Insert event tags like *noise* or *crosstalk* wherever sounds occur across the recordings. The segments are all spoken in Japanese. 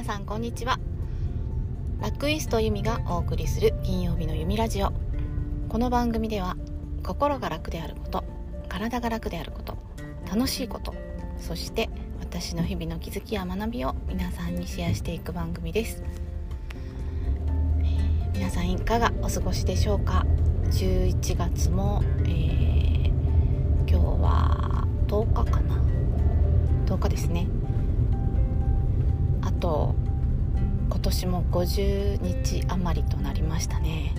皆さんこんにちは。ラックイストユミがお送りする金曜日のユミラジオ。この番組では心が楽であること体が楽であること楽しいことそして私の日々の気づきや学びを皆さんにシェアしていく番組です。皆さんいかがお過ごしでしょうか？11月も、えー、今日は10日かな？10日ですね。あと今年も50日余りとなりましたね。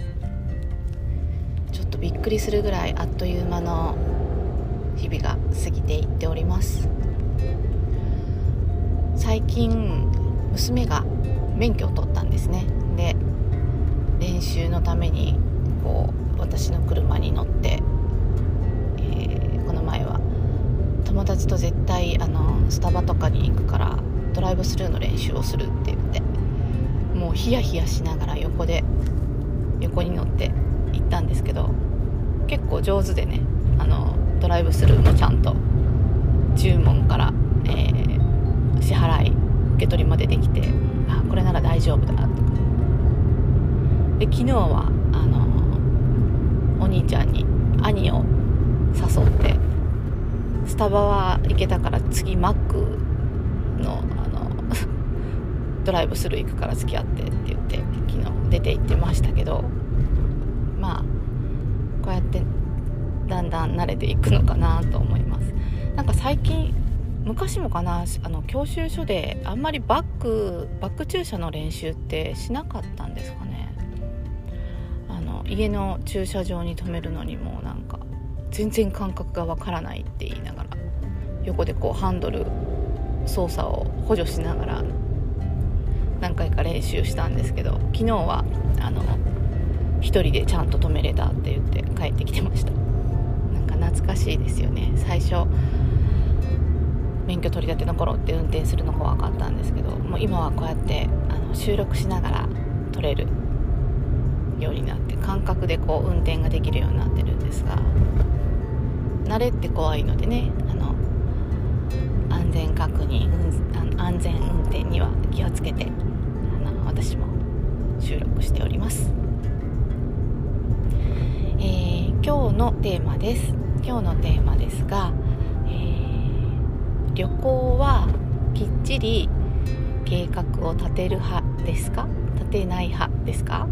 ちょっとびっくりするぐらいあっという間の日々が過ぎていっております。最近娘が免許を取ったんですね。で練習のためにこう私の車に乗って、えー、この前は友達と絶対あのスタバとかに行くからドライブスルーの練習をするってもうヒヤヒヤしながら横で横に乗って行ったんですけど結構上手でねあのドライブスルーもちゃんと注文から、えー、支払い受け取りまでできてあこれなら大丈夫だと。かで昨日はあのお兄ちゃんに兄を誘ってスタバは行けたから次マックのあのドライブスルー行くから付き合ってって言って昨日出て行ってましたけどまあこうやってだんだん慣れていくのかなと思います。なんか最近昔もかなあの教習所であんまりバックバック駐車の練習ってしなかったんですかね。あの家の駐車場に止めるのにもなんか全然感覚がわからないって言いながら横でこうハンドル操作を補助しながら何回か練習したんですけど昨日はあの1人でちゃんと止めれたって言って帰ってきてました。なんか懐かしいですよね。最初免許取り立ての頃って運転するの怖かったんですけどもう今はこうやってあの収録しながら撮れるようになって感覚でこう運転ができるようになってるんですが慣れって怖いのでねあの安全確認、安全運転には気をつけて私も収録しております、えー、今日のテーマです。今日のテーマですが、えー、旅行はきっちり計画を立てる派ですか？立てない派ですか？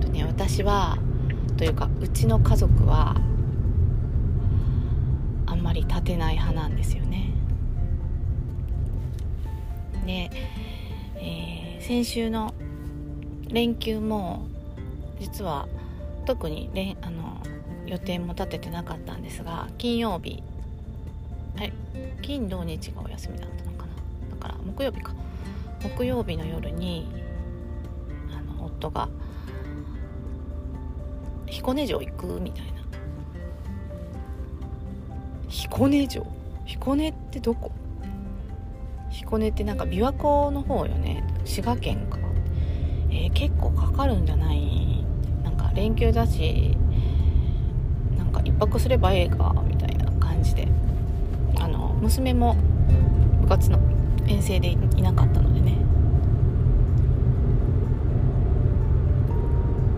とね私はというかうちの家族はあんまり立てない派なんですよね。で、えー、先週の連休も実は特に連あの予定も立ててなかったんですが金曜日はい金土日がお休みだったのかな。だから木曜日か。木曜日の夜にあの夫が彦根城行くみたいな。彦根城？彦根ってどこ？彦根ってなんか琵琶湖の方よね。滋賀県か。えー、結構かかるんじゃない？なんか連休だしなんか1泊すればええかみたいな感じで。あの娘も部活の遠征でいなかったのでね。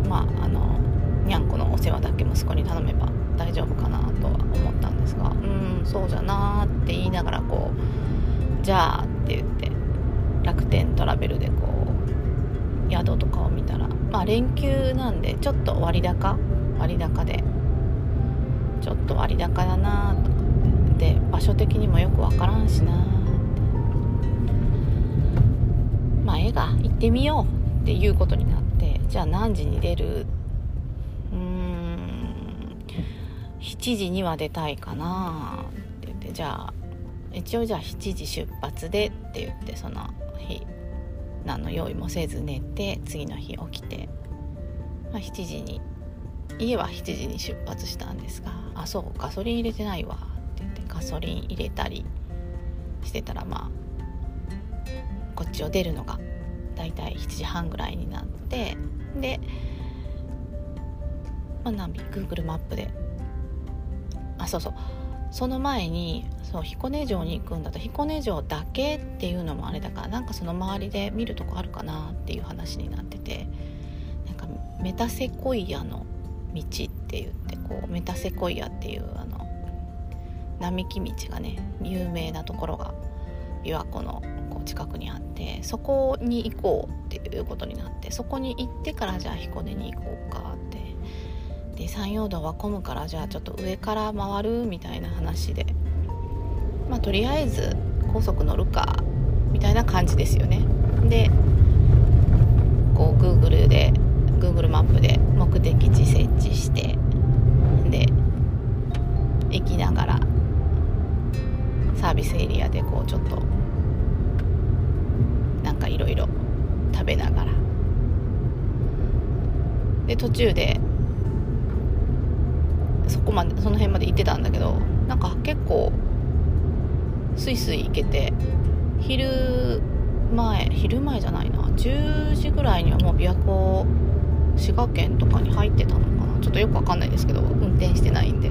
まああのにゃんこのお世話だけ息子に頼めば大丈夫かなとは思ったんですがうんそうじゃなーって言いながらこうじゃあって言って楽天トラベルでこう宿とかを見たらまあ連休なんでちょっと割高割高でちょっと割高だなとかで場所的にもよくわからんしなまあ絵が行ってみようっていうことになってじゃあ何時に出る？って7時には出たいかなって言ってじゃあ一応じゃあ7時出発でって言ってその日何の用意もせず寝て次の日起きて、まあ、7時に家は7時に出発したんですがあそうガソリン入れてないわって言ってガソリン入れたりしてたらまあこっちを出るのがだいたい7時半ぐらいになってで、まあ、ナビ Google マップであそうそうその前にそう彦根城に行くんだと彦根城だけっていうのもあれだからなんかその周りで見るとこあるかなっていう話になっててなんかメタセコイアの道って言ってこうメタセコイアっていうあの並木道がね有名なところが琵琶湖のこう近くにあってそこに行こうっていうことになってそこに行ってからじゃあ彦根に行こうかで山陽道は混むからじゃあちょっと上から回るみたいな話で。まあとりあえず高速乗るかみたいな感じですよね。でこう Google で Google マップで目的地設置してで行きながらサービスエリアでこうちょっとなんかいろいろ食べながら。で途中でこまでその辺まで行ってたんだけどなんか結構スイスイ行けて昼前昼前じゃないな10時ぐらいにはもう琵琶湖滋賀県とかに入ってたのかな。ちょっとよくわかんないですけど運転してないんで。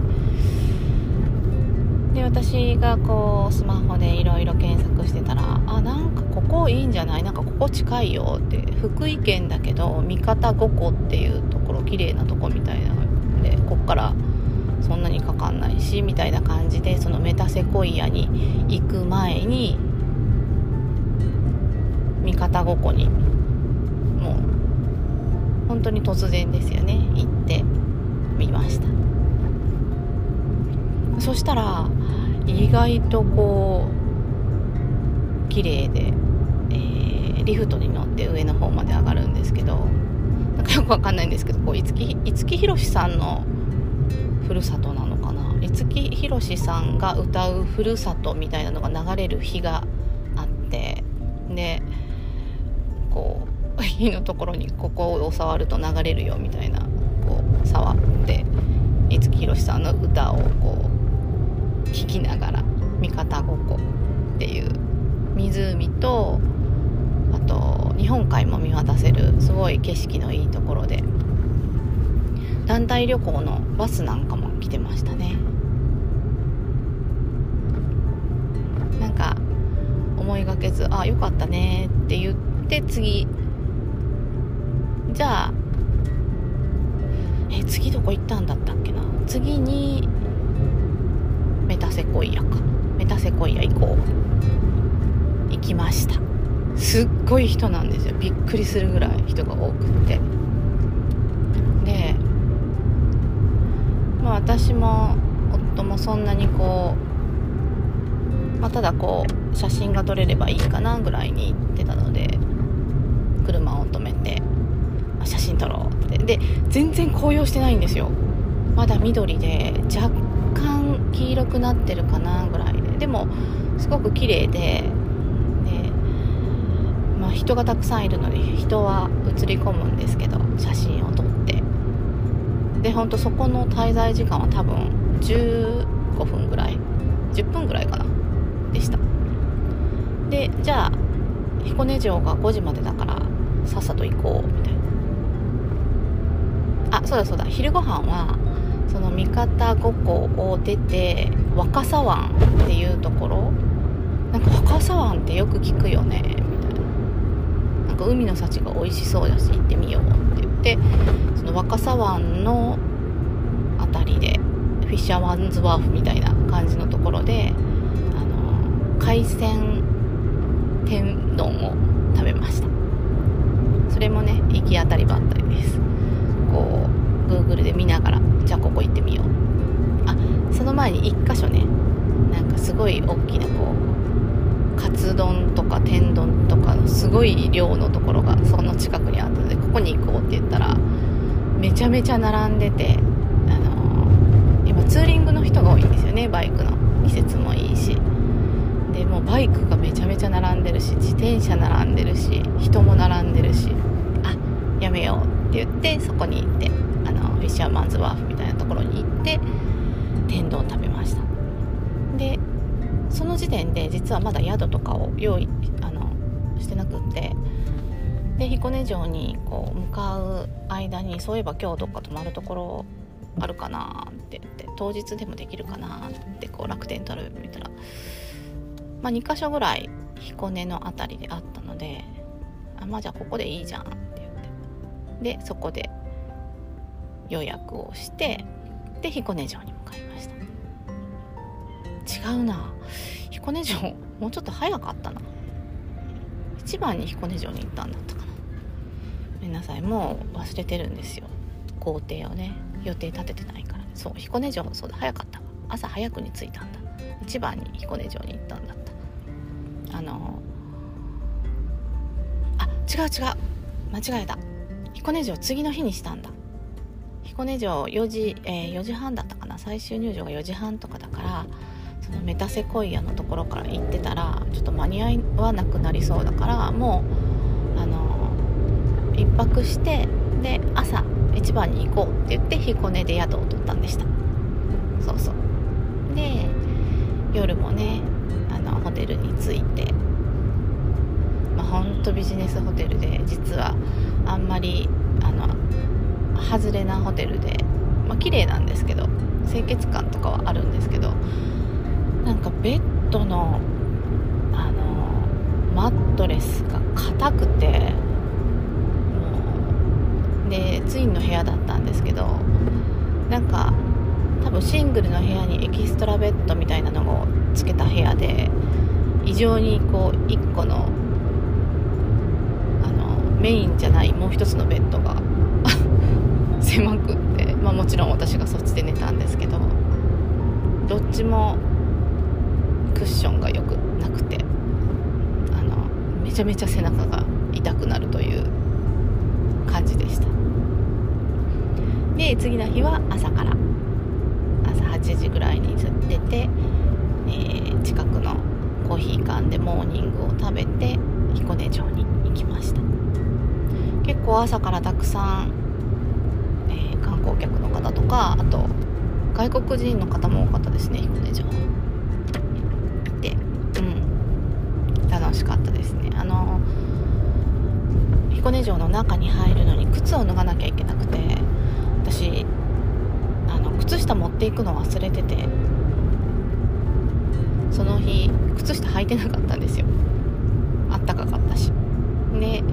で私がこうスマホでいろいろ検索してたらあなんかここいいんじゃない？なんかここ近いよって福井県だけど三方五湖っていうところ綺麗なとこみたいなのでこっからかんないしみたいな感じでそのメタセコイアに行く前に三方五湖にもう本当に突然ですよね。行ってみました。そしたら意外とこう綺麗で、えー、リフトに乗って上の方まで上がるんですけどなんかよくわかんないんですけどこう五木五木ひろしさんのふるさとなのかな五木ひろしさんが歌うふるさとみたいなのが流れる日があってでこう *laughs* 火のところにここを触ると流れるよみたいなこう触って五木ひろしさんの歌をこう聴きながら三方五湖っていう湖とあと日本海も見渡せるすごい景色のいいところで団体旅行のバスなんかも来てましたね。あよかったね」って言って次。じゃあえ次どこ行ったんだったっけな？次にメタセコイアか。メタセコイア行こう。行きました。すっごい人なんですよ。びっくりするぐらい人が多くって。でまあ私も夫もそんなにこう、まあ、ただこう写真が撮れればいいかなぐらいに言ってたので車を止めて写真撮ろうって。で全然紅葉してないんですよ。まだ緑で若干黄色くなってるかなぐらいで。でもすごく綺麗でで、まあ、人がたくさんいるので人は映り込むんですけど写真を撮って。でほんとそこの滞在時間は多分15分ぐらい。10分ぐらいかな。でした。でじゃあ彦根城が5時までだからさっさと行こうみたいな。あそうだそうだ。昼ご飯はその三方五湖を出て若狭湾っていうところ。なんか若狭湾ってよく聞くよねみたいな。なんか海の幸が美味しそうだし行ってみようって言ってその若狭湾の辺りでフィッシャーマンズワーフみたいな感じのところで海鮮天丼を食べました。それもね行き当たりばったりです。こう Google で見ながらじゃあここ行ってみよう。あその前に1箇所ねなんかすごい大きなこうカツ丼とか天丼とかのすごい量のところがその近くにあったのでここに行こうって言ったらめちゃめちゃ並んでてあのー、今ツーリングの人が多いんですよねバイクの。季節もいいしでもうバイクがめちゃめちゃ並んでるし自転車並んでるし人も並んでるしあやめようって言ってそこに行ってあのフィッシャーマンズワーフみたいなところに行って天丼食べました。でその時点で実はまだ宿とかを用意あのしてなくってで彦根城にこう向かう間にそういえば今日どっか泊まるところあるかなって言って当日でもできるかなってこう楽天トラベル見たら、まあ、2箇所ぐらい彦根の辺りであったのであまあじゃあここでいいじゃんって言って。でそこで予約をしてで彦根城に向かいました。違うな。彦根城もうちょっと早かったな。一番に彦根城に行ったんだったかな。ごめんなさい。もう忘れてるんですよ。工程をね。予定立ててないから。そう彦根城そうだ。早かった。朝早くに着いたんだ。一番に彦根城に行ったんだった。あのあ違う違う。間違えた。彦根城次の日にしたんだ。彦根城4時、えー、4時半だったかな。最終入場が4時半とかだからそのメタセコイアのところから行ってたらちょっと間に合わなくなりそうだからもうあの1泊してで朝一番に行こうって言って彦根で宿を取ったんでした。そうそう。で夜もねあのホテルに着いて。まあほんとビジネスホテルで実はあんまりあの外れなホテルでまあ綺麗なんですけど清潔感とかはあるんですけどなんかベッドのあのマットレスが硬くてでツインの部屋だったんですけどなんか多分シングルの部屋にエキストラベッドみたいなのをつけた部屋で異常にこう1個のあのメインじゃないもう一つのベッドが *laughs* 狭くって、まあ、もちろん私がそっちで寝たんですけどどっちもクッションがよくなくてあのめちゃめちゃ背中が痛くなるという感じでした。で次の日は朝から。朝8時ぐらいに出て、えー、近くのコーヒー館でモーニングを食べて彦根城に行きました。結構朝からたくさん、えー、観光客の方とかあと外国人の方も多かったですね彦根城いて。うん。楽しかったですね。あの彦根城の中に入るのに靴を脱がなきゃいけなくて私あの靴下持っていくの忘れててその日靴下履いてなかったんですよ。あったかかったし。で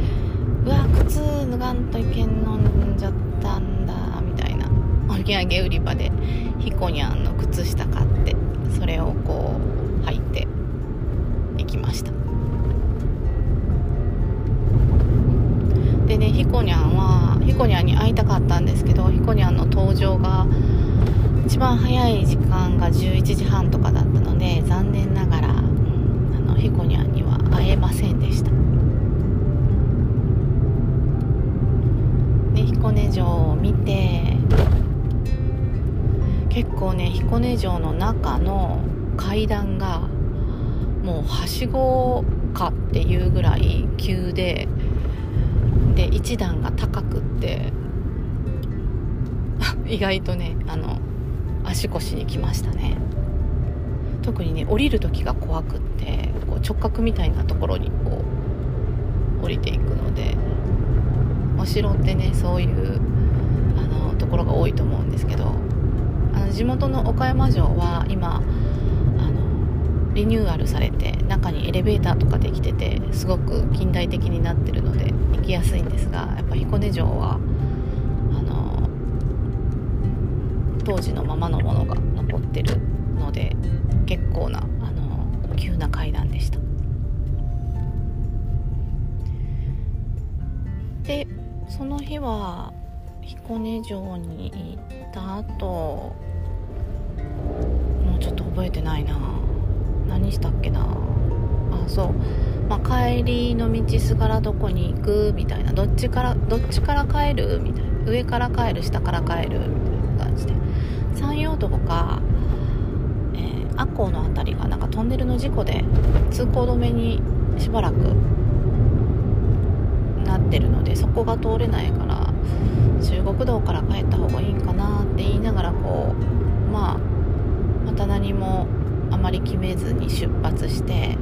うわ靴脱がんといけんのんじゃったんだみたいな。お土産売り場でひこにゃんの靴下買ってそれをこう履いて行きました。でねひこにゃんはひこにゃんに会いたかったんですけどひこにゃんの登場が一番早い時間が11時半とかだったので残念ながら、うん、あのひこにゃんには会えませんでした。で彦根城を見て結構ね彦根城の中の階段がもうはしごかっていうぐらい急でで一段が高くって *laughs* 意外とねあの足腰にきましたね。特にね降りる時が怖くってこう直角みたいなところにこう降りていくのでお城ってねそういうあのところが多いと思うんですけどあの地元の岡山城は今あのリニューアルされて中にエレベーターとかできててすごく近代的になってるので行きやすいんですがやっぱ彦根城は当時のままのものが残ってるので結構なあの急な階段でした。でその日は彦根城に行った後もうちょっと覚えてないな。何したっけな。あそう、まあ、帰りの道すがらどこに行く？みたいな。どっちからどっちから帰る？みたいな。上から帰る？下から帰る？みたいな感じで山陽道か、えー、赤穂の辺りがなんかトンネルの事故で通行止めにしばらくなってるのでそこが通れないから中国道から帰った方がいいんかなって言いながらこうまあまた何もあまり決めずに出発して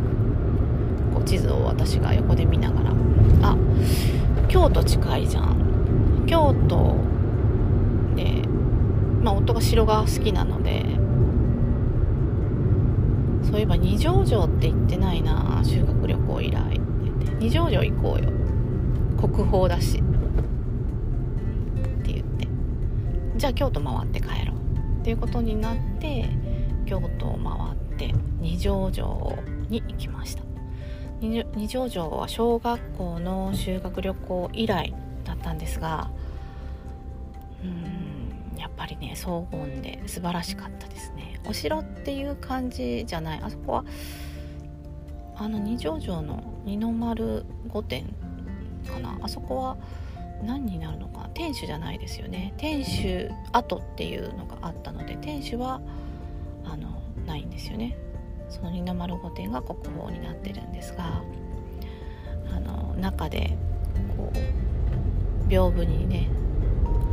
こう地図を私が横で見ながらあ京都近いじゃん。京都まあ夫が城が好きなのでそういえば二条城って言ってないな修学旅行以来って言って。二条城行こうよ。国宝だし。って言って。じゃあ京都回って帰ろう。っていうことになって京都を回って二条城に行きました。二条城は小学校の修学旅行以来だったんですがやっぱりね荘厳で素晴らしかったですね。お城っていう感じじゃない。あそこはあの二条城の二の丸御殿かな。あそこは何になるのか。天守じゃないですよね。天守跡っていうのがあったので天守はあのないんですよね。その二の丸御殿が国宝になってるんですがあの中でこう屏風にね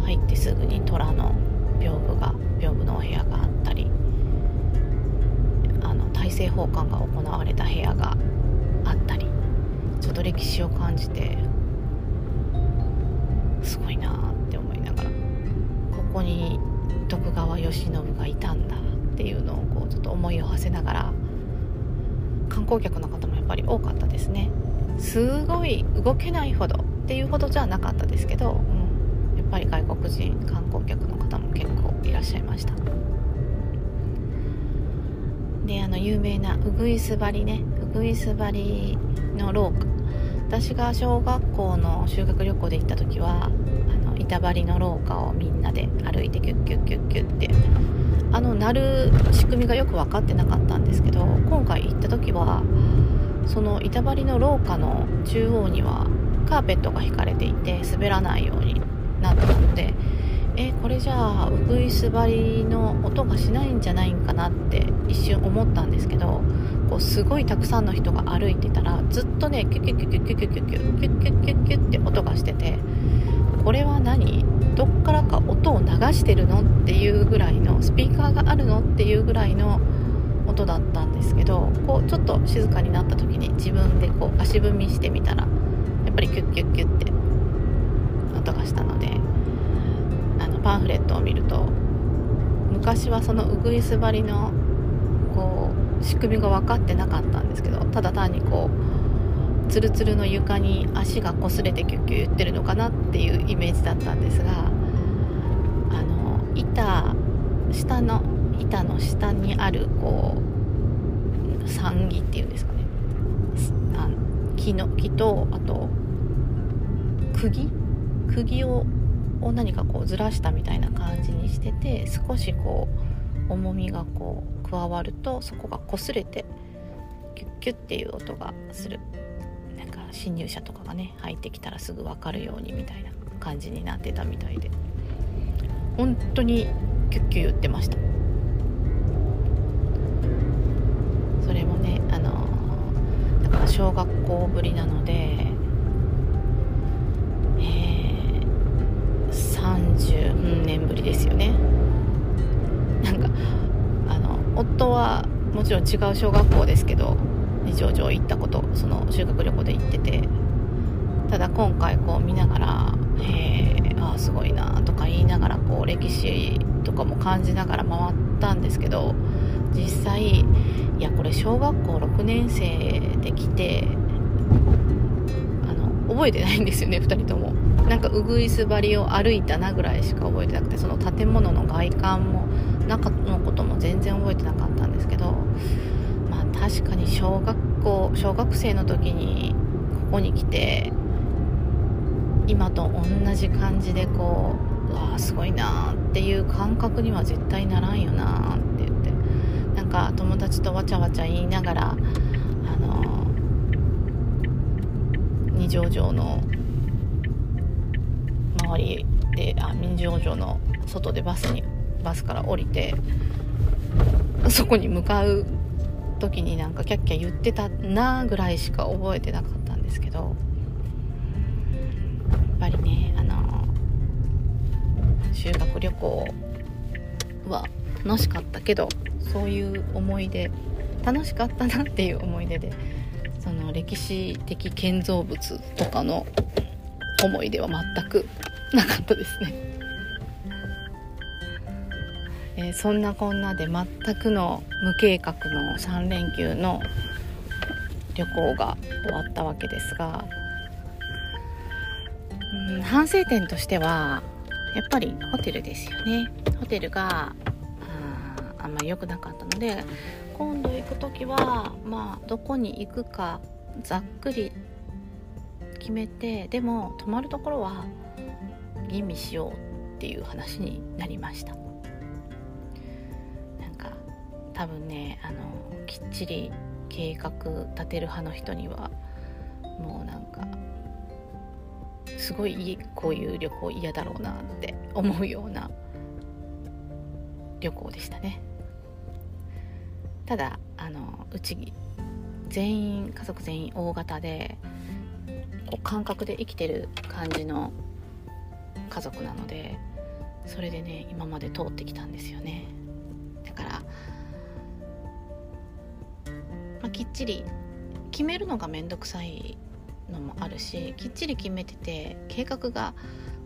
入ってすぐに虎の屏風が屏風のお部屋があったりあの大政奉還が行われた部屋があったりちょっと歴史を感じてすごいなって思いながらここに徳川慶喜がいたんだっていうのをこうちょっと思いを馳せながら観光客の方もやっぱり多かったですね。すごい動けないほどっていうほどじゃなかったですけど、うん、ぱり外国人観光客の方も結構いらっしゃいました。であの有名なうぐいす張りね。うぐいす張りの廊下。私が小学校の修学旅行で行った時はあの板張りの廊下をみんなで歩いてキュッキュッキュッキュッって。あの鳴る仕組みがよく分かってなかったんですけど今回行った時はその板張りの廊下の中央にはカーペットが引かれていて滑らないようになってえこれじゃあうぐいす張りの音がしないんじゃないんかなって一瞬思ったんですけどこうすごいたくさんの人が歩いてたらずっとねキュキュキュキュキュキュキュキュキュキュキュキュキュって音がしててこれは何？どっからか音を流してるのっていうぐらいのスピーカーがあるのっていうぐらいの音だったんですけどこうちょっと静かになった時に自分でこう足踏みしてみたらやっぱりキュッキュッキュッって音がしたのであのパンフレットを見ると昔はそのうぐいす張りのこう仕組みが分かってなかったんですけどただ単にこうツルツルの床に足が擦れてキュッキュ言ってるのかなっていうイメージだったんですがあの板下の板の下にあるこう桟木っていうんですかね。あ木の木とあと釘釘をを何かこうずらしたみたいな感じにしてて少しこう重みがこう加わるとそこが擦れてキュッキュッっていう音がする。なんか侵入者とかがね入ってきたらすぐ分かるようにみたいな感じになってたみたいで。本当にキュッキュ言ってました。それもねあのだから小学校ぶりなので夫はもちろん違う小学校ですけど二条城行ったことその修学旅行で行っててただ今回こう見ながら「えー、ああすごいな」とか言いながらこう歴史とかも感じながら回ったんですけど実際いやこれ小学校6年生で来てあの覚えてないんですよね2人とも。なんかうぐいす張りを歩いたなぐらいしか覚えてなくてその建物の外観も中のことも全然覚えてなかったんですけどまあ確かに小学校小学生の時にここに来て今と同じ感じでこううわすごいなっていう感覚には絶対ならんよなって言ってなんか友達とわちゃわちゃ言いながらあの二条城の周りであ民情城の外でバスにバスから降りてそこに向かう時になんかキャッキャ言ってたなぐらいしか覚えてなかったんですけどやっぱりねあの修学旅行は楽しかったけどそういう思い出楽しかったなっていう思い出でその歴史的建造物とかの思い出は全くなかったですね。えー、そんなこんなで全くの無計画の3連休の旅行が終わったわけですが、うん、反省点としてはやっぱりホテルですよね。ホテルがあんまり良くなかったので今度行く時はまあどこに行くかざっくり決めてでも泊まるところは吟味しようっていう話になりました。多分ねあのきっちり計画立てる派の人にはもうなんかすごいこういう旅行嫌だろうなって思うような旅行でしたね。ただあのうち全員家族全員大型でこう感覚で生きてる感じの家族なのでそれでね今まで通ってきたんですよね。だから、きっちり決めるのが面倒くさいのもあるしきっちり決めてて計画が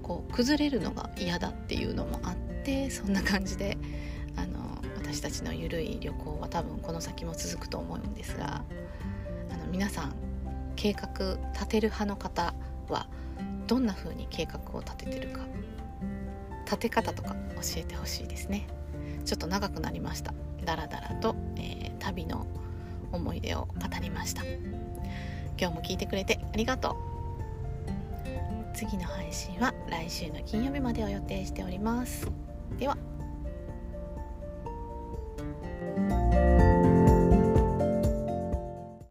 こう崩れるのが嫌だっていうのもあってそんな感じであの私たちのゆるい旅行は多分この先も続くと思うんですがあの皆さん計画立てる派の方はどんな風に計画を立ててるか立て方とか教えてほしいですね。ちょっと長くなりました。だらだらと、えー、旅の思い出を語りました。今日も聞いてくれてありがとう。次の配信は来週の金曜日までを予定しております。では。